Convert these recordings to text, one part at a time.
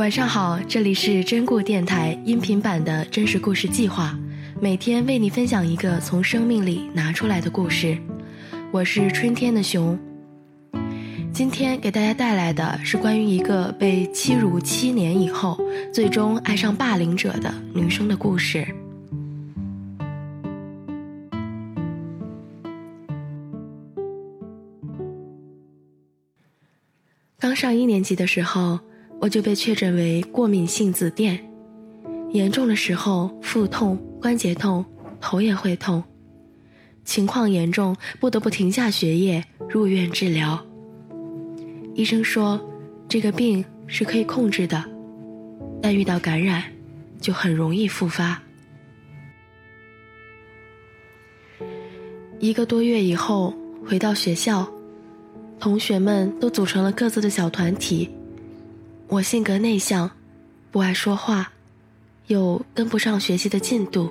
晚上好，这里是真故电台音频版的真实故事计划，每天为你分享一个从生命里拿出来的故事。我是春天的熊。今天给大家带来的是关于一个被欺辱七年以后，最终爱上霸凌者的女生的故事。刚上一年级的时候，我就被确诊为过敏性紫癜，严重的时候腹痛、关节痛、头也会痛，情况严重不得不停下学业入院治疗。医生说，这个病是可以控制的，但遇到感染，就很容易复发。一个多月以后，回到学校，同学们都组成了各自的小团体。我性格内向，不爱说话，又跟不上学习的进度，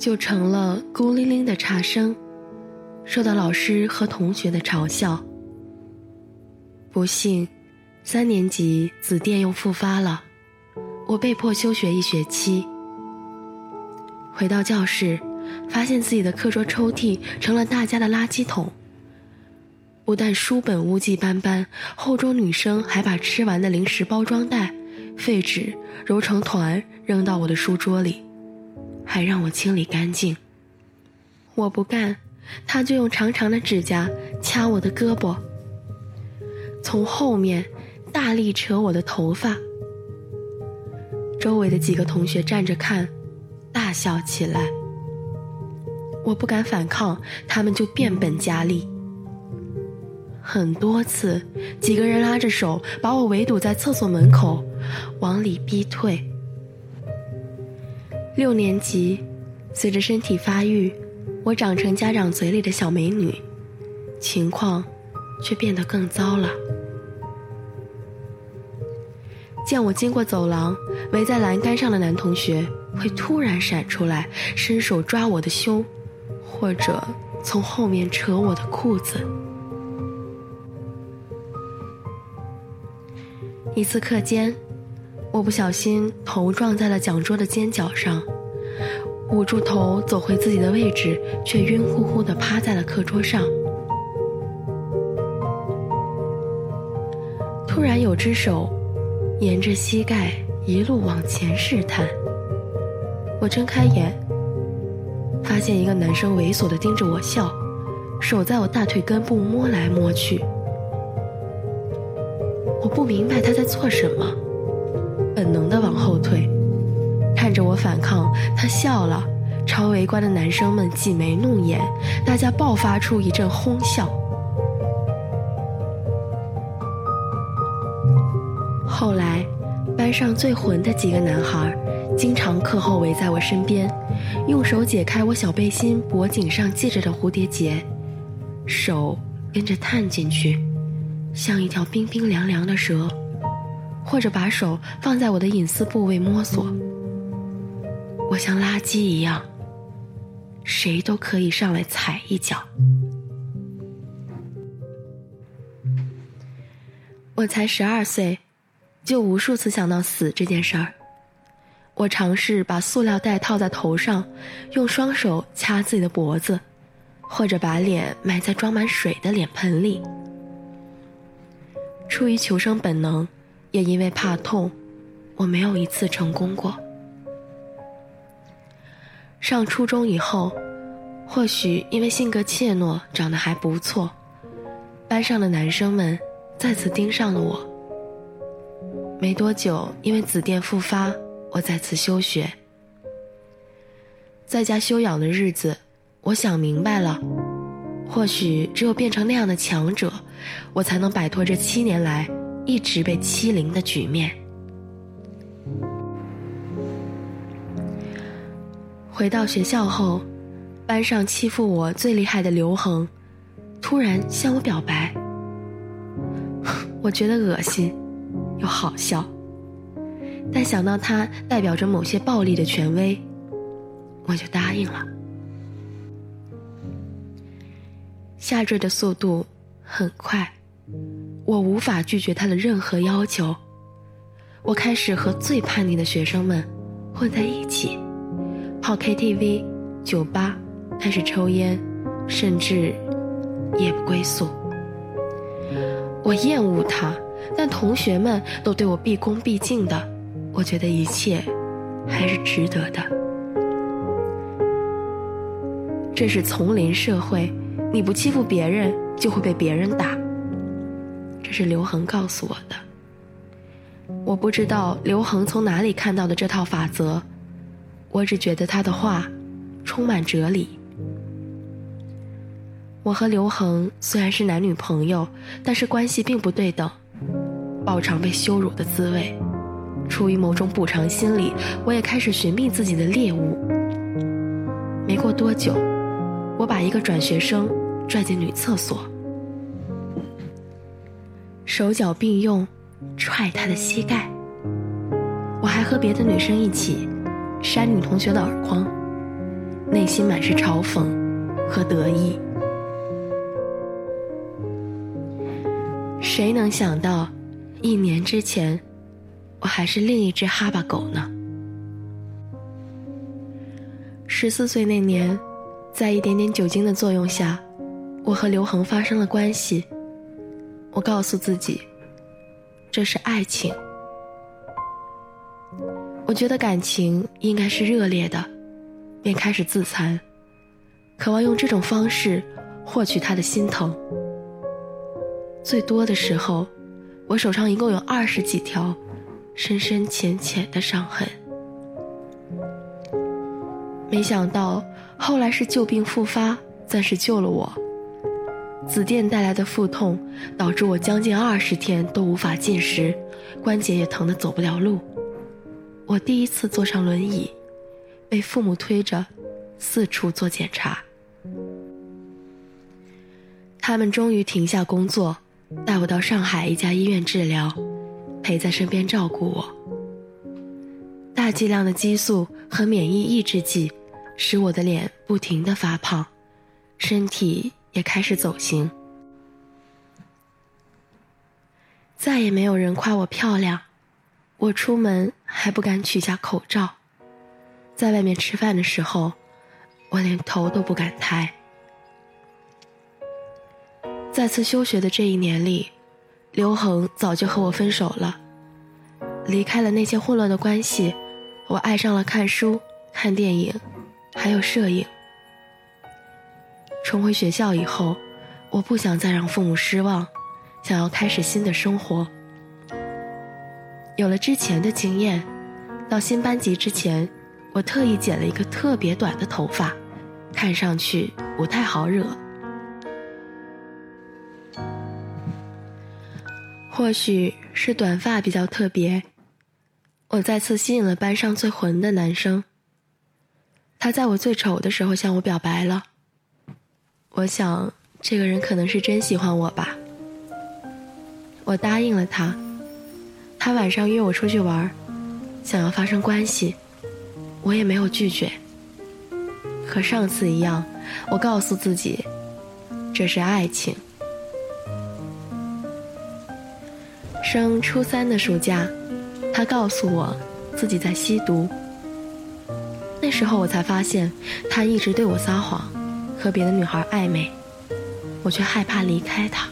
就成了孤零零的差生，受到老师和同学的嘲笑。不幸，三年级紫癜又复发了，我被迫休学一学期。回到教室，发现自己的课桌抽屉成了大家的垃圾桶。不但书本污迹斑斑，后桌女生还把吃完的零食包装袋、废纸揉成团扔到我的书桌里，还让我清理干净。我不干，他就用长长的指甲掐我的胳膊。从后面大力扯我的头发，周围的几个同学站着看，大笑起来。我不敢反抗，他们就变本加厉。很多次，几个人拉着手把我围堵在厕所门口，往里逼退。六年级，随着身体发育，我长成家长嘴里的小美女，情况却变得更糟了。见我经过走廊，围在栏杆上的男同学会突然闪出来，伸手抓我的胸，或者从后面扯我的裤子。一次课间，我不小心头撞在了讲桌的尖角上，捂住头走回自己的位置，却晕乎乎的趴在了课桌上。突然有只手。沿着膝盖一路往前试探，我睁开眼，发现一个男生猥琐的盯着我笑，手在我大腿根部摸来摸去。我不明白他在做什么，本能的往后退，看着我反抗，他笑了，朝围观的男生们挤眉弄眼，大家爆发出一阵哄笑。后来，班上最混的几个男孩，经常课后围在我身边，用手解开我小背心脖颈上系着的蝴蝶结，手跟着探进去，像一条冰冰凉凉的蛇，或者把手放在我的隐私部位摸索。我像垃圾一样，谁都可以上来踩一脚。我才十二岁。就无数次想到死这件事儿。我尝试把塑料袋套在头上，用双手掐自己的脖子，或者把脸埋在装满水的脸盆里。出于求生本能，也因为怕痛，我没有一次成功过。上初中以后，或许因为性格怯懦，长得还不错，班上的男生们再次盯上了我。没多久，因为紫癜复发，我再次休学。在家休养的日子，我想明白了，或许只有变成那样的强者，我才能摆脱这七年来一直被欺凌的局面。回到学校后，班上欺负我最厉害的刘恒，突然向我表白，我觉得恶心。又好笑，但想到他代表着某些暴力的权威，我就答应了。下坠的速度很快，我无法拒绝他的任何要求。我开始和最叛逆的学生们混在一起，泡 KTV、酒吧，开始抽烟，甚至夜不归宿。我厌恶他，但同学们都对我毕恭毕敬的，我觉得一切还是值得的。这是丛林社会，你不欺负别人，就会被别人打。这是刘恒告诉我的。我不知道刘恒从哪里看到的这套法则，我只觉得他的话充满哲理。我和刘恒虽然是男女朋友，但是关系并不对等，饱尝被羞辱的滋味。出于某种补偿心理，我也开始寻觅自己的猎物。没过多久，我把一个转学生拽进女厕所，手脚并用，踹他的膝盖。我还和别的女生一起扇女同学的耳光，内心满是嘲讽和得意。谁能想到，一年之前，我还是另一只哈巴狗呢？十四岁那年，在一点点酒精的作用下，我和刘恒发生了关系。我告诉自己，这是爱情。我觉得感情应该是热烈的，便开始自残，渴望用这种方式获取他的心疼。最多的时候，我手上一共有二十几条深深浅浅的伤痕。没想到后来是旧病复发，暂时救了我。紫癜带来的腹痛导致我将近二十天都无法进食，关节也疼得走不了路。我第一次坐上轮椅，被父母推着四处做检查。他们终于停下工作。带我到上海一家医院治疗，陪在身边照顾我。大剂量的激素和免疫抑制剂，使我的脸不停的发胖，身体也开始走形。再也没有人夸我漂亮，我出门还不敢取下口罩，在外面吃饭的时候，我连头都不敢抬。再次休学的这一年里，刘恒早就和我分手了。离开了那些混乱的关系，我爱上了看书、看电影，还有摄影。重回学校以后，我不想再让父母失望，想要开始新的生活。有了之前的经验，到新班级之前，我特意剪了一个特别短的头发，看上去不太好惹。或许是短发比较特别，我再次吸引了班上最混的男生。他在我最丑的时候向我表白了。我想这个人可能是真喜欢我吧。我答应了他，他晚上约我出去玩，想要发生关系，我也没有拒绝。和上次一样，我告诉自己，这是爱情。升初三的暑假，他告诉我自己在吸毒。那时候我才发现，他一直对我撒谎，和别的女孩暧昧，我却害怕离开他。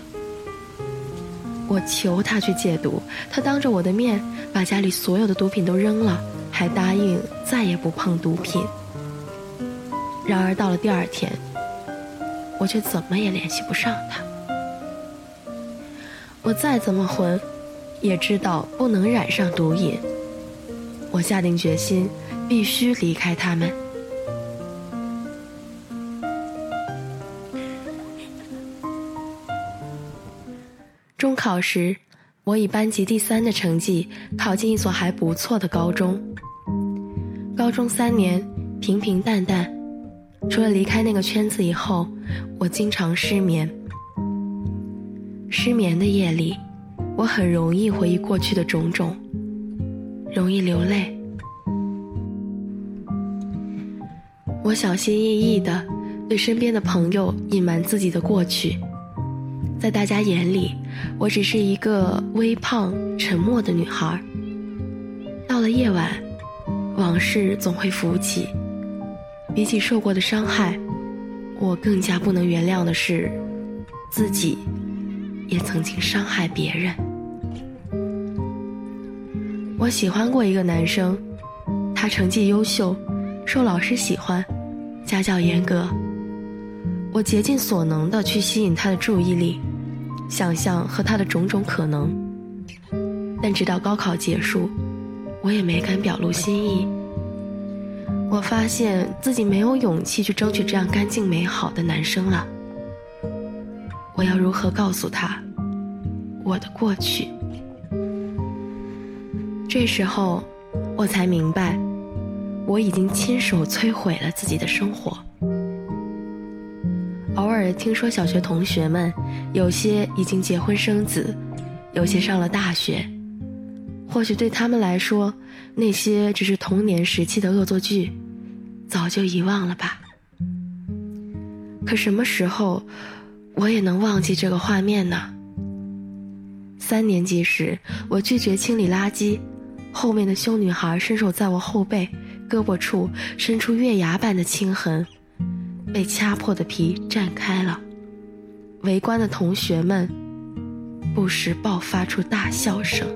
我求他去戒毒，他当着我的面把家里所有的毒品都扔了，还答应再也不碰毒品。然而到了第二天，我却怎么也联系不上他。我再怎么混。也知道不能染上毒瘾，我下定决心，必须离开他们。中考时，我以班级第三的成绩考进一所还不错的高中。高中三年平平淡淡，除了离开那个圈子以后，我经常失眠。失眠的夜里。我很容易回忆过去的种种，容易流泪。我小心翼翼的对身边的朋友隐瞒自己的过去，在大家眼里，我只是一个微胖、沉默的女孩，到了夜晚，往事总会浮起。比起受过的伤害，我更加不能原谅的是，自己也曾经伤害别人。我喜欢过一个男生，他成绩优秀，受老师喜欢，家教严格。我竭尽所能的去吸引他的注意力，想象和他的种种可能。但直到高考结束，我也没敢表露心意。我发现自己没有勇气去争取这样干净美好的男生了。我要如何告诉他我的过去？这时候，我才明白，我已经亲手摧毁了自己的生活。偶尔听说小学同学们，有些已经结婚生子，有些上了大学。或许对他们来说，那些只是童年时期的恶作剧。早就遗忘了吧。可什么时候，我也能忘记这个画面呢？三年级时，我拒绝清理垃圾，后面的凶女孩伸手在我后背、胳膊处伸出月牙般的青痕，被掐破的皮绽开了。围观的同学们不时爆发出大笑声。